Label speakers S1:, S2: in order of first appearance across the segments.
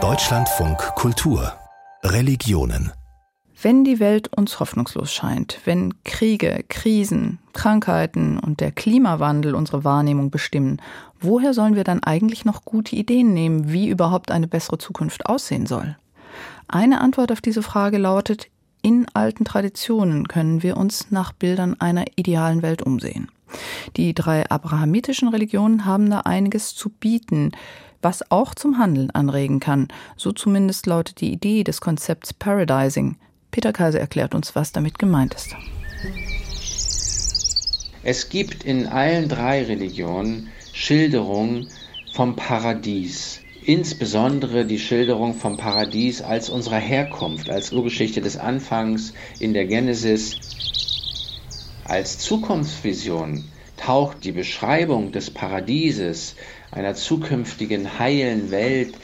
S1: Deutschlandfunk Kultur Religionen
S2: wenn die Welt uns hoffnungslos scheint, wenn Kriege, Krisen, Krankheiten und der Klimawandel unsere Wahrnehmung bestimmen, woher sollen wir dann eigentlich noch gute Ideen nehmen, wie überhaupt eine bessere Zukunft aussehen soll? Eine Antwort auf diese Frage lautet, in alten Traditionen können wir uns nach Bildern einer idealen Welt umsehen. Die drei abrahamitischen Religionen haben da einiges zu bieten, was auch zum Handeln anregen kann. So zumindest lautet die Idee des Konzepts Paradising, Peter Kaiser erklärt uns, was damit gemeint ist.
S3: Es gibt in allen drei Religionen Schilderungen vom Paradies. Insbesondere die Schilderung vom Paradies als unserer Herkunft, als Urgeschichte des Anfangs in der Genesis. Als Zukunftsvision taucht die Beschreibung des Paradieses, einer zukünftigen heilen Welt,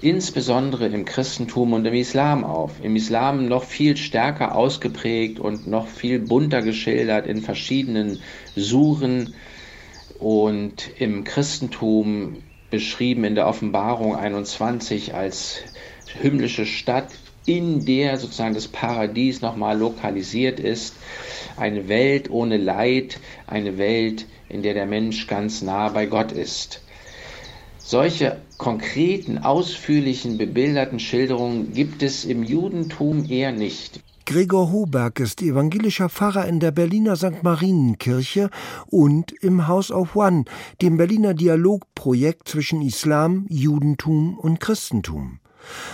S3: insbesondere im Christentum und im Islam auf. Im Islam noch viel stärker ausgeprägt und noch viel bunter geschildert in verschiedenen Suren und im Christentum beschrieben in der Offenbarung 21 als himmlische Stadt, in der sozusagen das Paradies nochmal lokalisiert ist. Eine Welt ohne Leid, eine Welt, in der der Mensch ganz nah bei Gott ist. Solche konkreten, ausführlichen, bebilderten Schilderungen gibt es im Judentum eher nicht.
S4: Gregor Hoberg ist evangelischer Pfarrer in der Berliner St. Marienkirche und im House of One, dem Berliner Dialogprojekt zwischen Islam, Judentum und Christentum.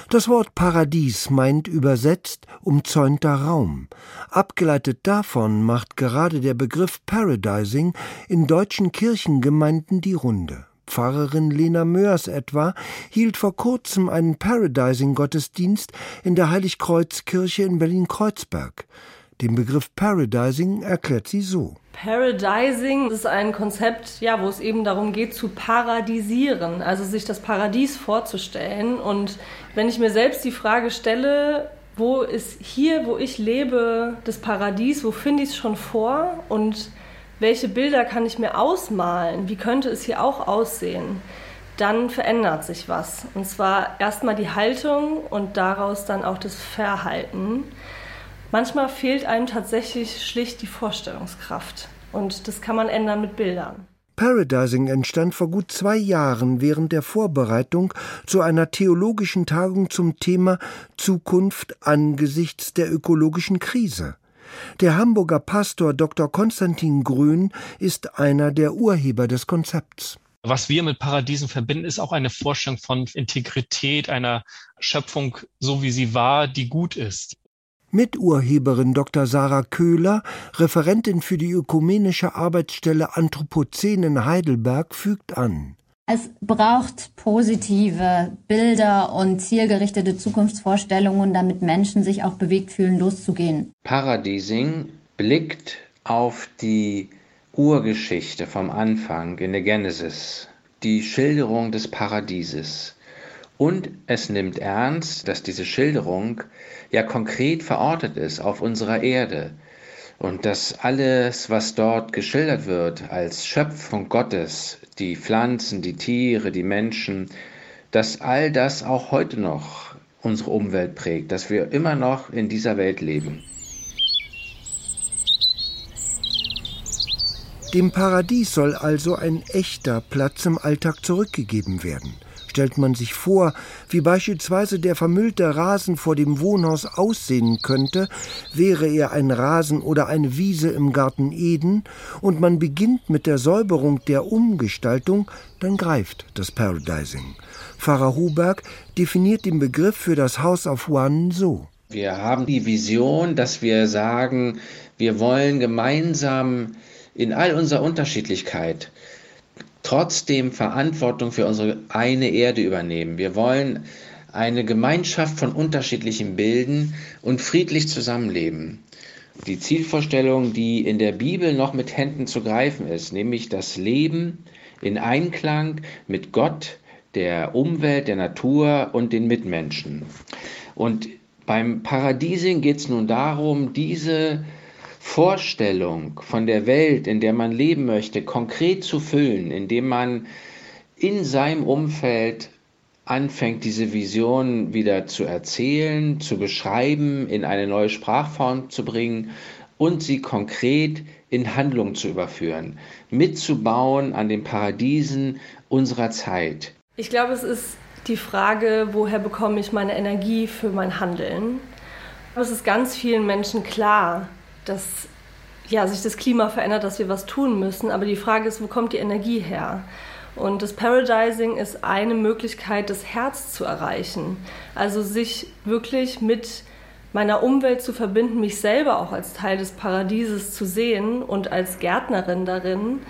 S4: Das Wort Paradies meint übersetzt umzäunter Raum. Abgeleitet davon macht gerade der Begriff Paradising in deutschen Kirchengemeinden die Runde. Pfarrerin Lena Mörs etwa hielt vor kurzem einen Paradising-Gottesdienst in der Heiligkreuzkirche in Berlin-Kreuzberg. Den Begriff Paradising erklärt sie so.
S5: Paradising ist ein Konzept, ja, wo es eben darum geht, zu paradisieren, also sich das Paradies vorzustellen. Und wenn ich mir selbst die Frage stelle, wo ist hier, wo ich lebe, das Paradies, wo finde ich es schon vor und welche Bilder kann ich mir ausmalen, wie könnte es hier auch aussehen, dann verändert sich was. Und zwar erstmal die Haltung und daraus dann auch das Verhalten. Manchmal fehlt einem tatsächlich schlicht die Vorstellungskraft. Und das kann man ändern mit Bildern.
S4: Paradising entstand vor gut zwei Jahren während der Vorbereitung zu einer theologischen Tagung zum Thema Zukunft angesichts der ökologischen Krise. Der Hamburger Pastor Dr. Konstantin Grün ist einer der Urheber des Konzepts.
S6: Was wir mit Paradiesen verbinden, ist auch eine Vorstellung von Integrität einer Schöpfung, so wie sie war, die gut ist.
S4: Miturheberin Dr. Sarah Köhler, Referentin für die ökumenische Arbeitsstelle Anthropozän in Heidelberg, fügt an.
S7: Es braucht positive Bilder und zielgerichtete Zukunftsvorstellungen, damit Menschen sich auch bewegt fühlen, loszugehen.
S3: Paradising blickt auf die Urgeschichte vom Anfang in der Genesis, die Schilderung des Paradieses. Und es nimmt ernst, dass diese Schilderung ja konkret verortet ist auf unserer Erde und dass alles, was dort geschildert wird als Schöpfung Gottes, die Pflanzen, die Tiere, die Menschen, dass all das auch heute noch unsere Umwelt prägt, dass wir immer noch in dieser Welt leben.
S4: Dem Paradies soll also ein echter Platz im Alltag zurückgegeben werden. Stellt man sich vor, wie beispielsweise der vermüllte Rasen vor dem Wohnhaus aussehen könnte, wäre er ein Rasen oder eine Wiese im Garten Eden, und man beginnt mit der Säuberung der Umgestaltung, dann greift das Paradising. Pfarrer Huberg definiert den Begriff für das House of One so.
S3: Wir haben die Vision, dass wir sagen, wir wollen gemeinsam in all unserer Unterschiedlichkeit trotzdem Verantwortung für unsere eine Erde übernehmen. Wir wollen eine Gemeinschaft von unterschiedlichen bilden und friedlich zusammenleben. Die Zielvorstellung, die in der Bibel noch mit Händen zu greifen ist, nämlich das Leben in Einklang mit Gott, der Umwelt, der Natur und den Mitmenschen. Und beim Paradiesing geht es nun darum, diese Vorstellung von der Welt, in der man leben möchte, konkret zu füllen, indem man in seinem Umfeld anfängt, diese Vision wieder zu erzählen, zu beschreiben, in eine neue Sprachform zu bringen und sie konkret in Handlung zu überführen, mitzubauen an den Paradiesen unserer Zeit.
S5: Ich glaube, es ist die Frage, woher bekomme ich meine Energie für mein Handeln? Es ist ganz vielen Menschen klar, dass ja, sich das Klima verändert, dass wir was tun müssen. Aber die Frage ist, wo kommt die Energie her? Und das Paradising ist eine Möglichkeit, das Herz zu erreichen. Also sich wirklich mit meiner Umwelt zu verbinden, mich selber auch als Teil des Paradieses zu sehen und als Gärtnerin darin.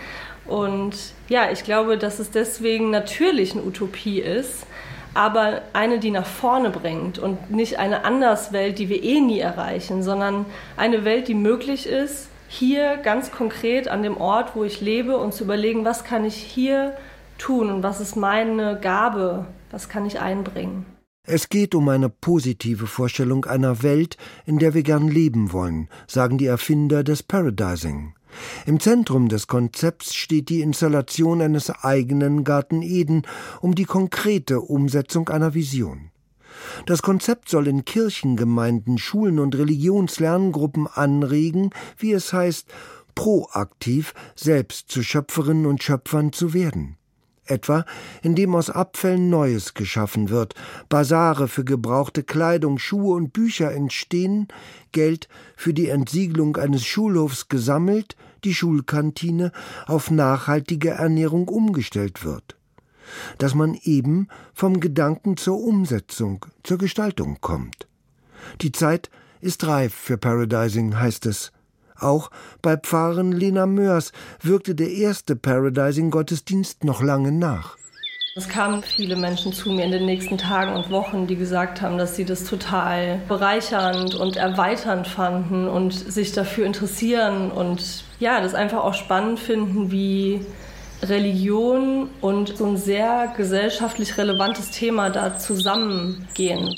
S5: Und ja, ich glaube, dass es deswegen natürlich eine Utopie ist, aber eine, die nach vorne bringt und nicht eine Anderswelt, die wir eh nie erreichen, sondern eine Welt, die möglich ist, hier ganz konkret an dem Ort, wo ich lebe und zu überlegen, was kann ich hier tun und was ist meine Gabe, was kann ich einbringen.
S4: Es geht um eine positive Vorstellung einer Welt, in der wir gern leben wollen, sagen die Erfinder des Paradising. Im Zentrum des Konzepts steht die Installation eines eigenen Garten Eden um die konkrete Umsetzung einer Vision. Das Konzept soll in Kirchengemeinden, Schulen und Religionslerngruppen anregen, wie es heißt, proaktiv selbst zu Schöpferinnen und Schöpfern zu werden etwa indem aus Abfällen Neues geschaffen wird, Basare für gebrauchte Kleidung, Schuhe und Bücher entstehen, Geld für die Entsiegelung eines Schulhofs gesammelt, die Schulkantine auf nachhaltige Ernährung umgestellt wird. Dass man eben vom Gedanken zur Umsetzung, zur Gestaltung kommt. Die Zeit ist reif für Paradising, heißt es. Auch bei Pfarrerin Lena Mörs wirkte der erste Paradising-Gottesdienst noch lange nach.
S5: Es kamen viele Menschen zu mir in den nächsten Tagen und Wochen, die gesagt haben, dass sie das total bereichernd und erweiternd fanden und sich dafür interessieren und ja, das einfach auch spannend finden, wie Religion und so ein sehr gesellschaftlich relevantes Thema da zusammengehen.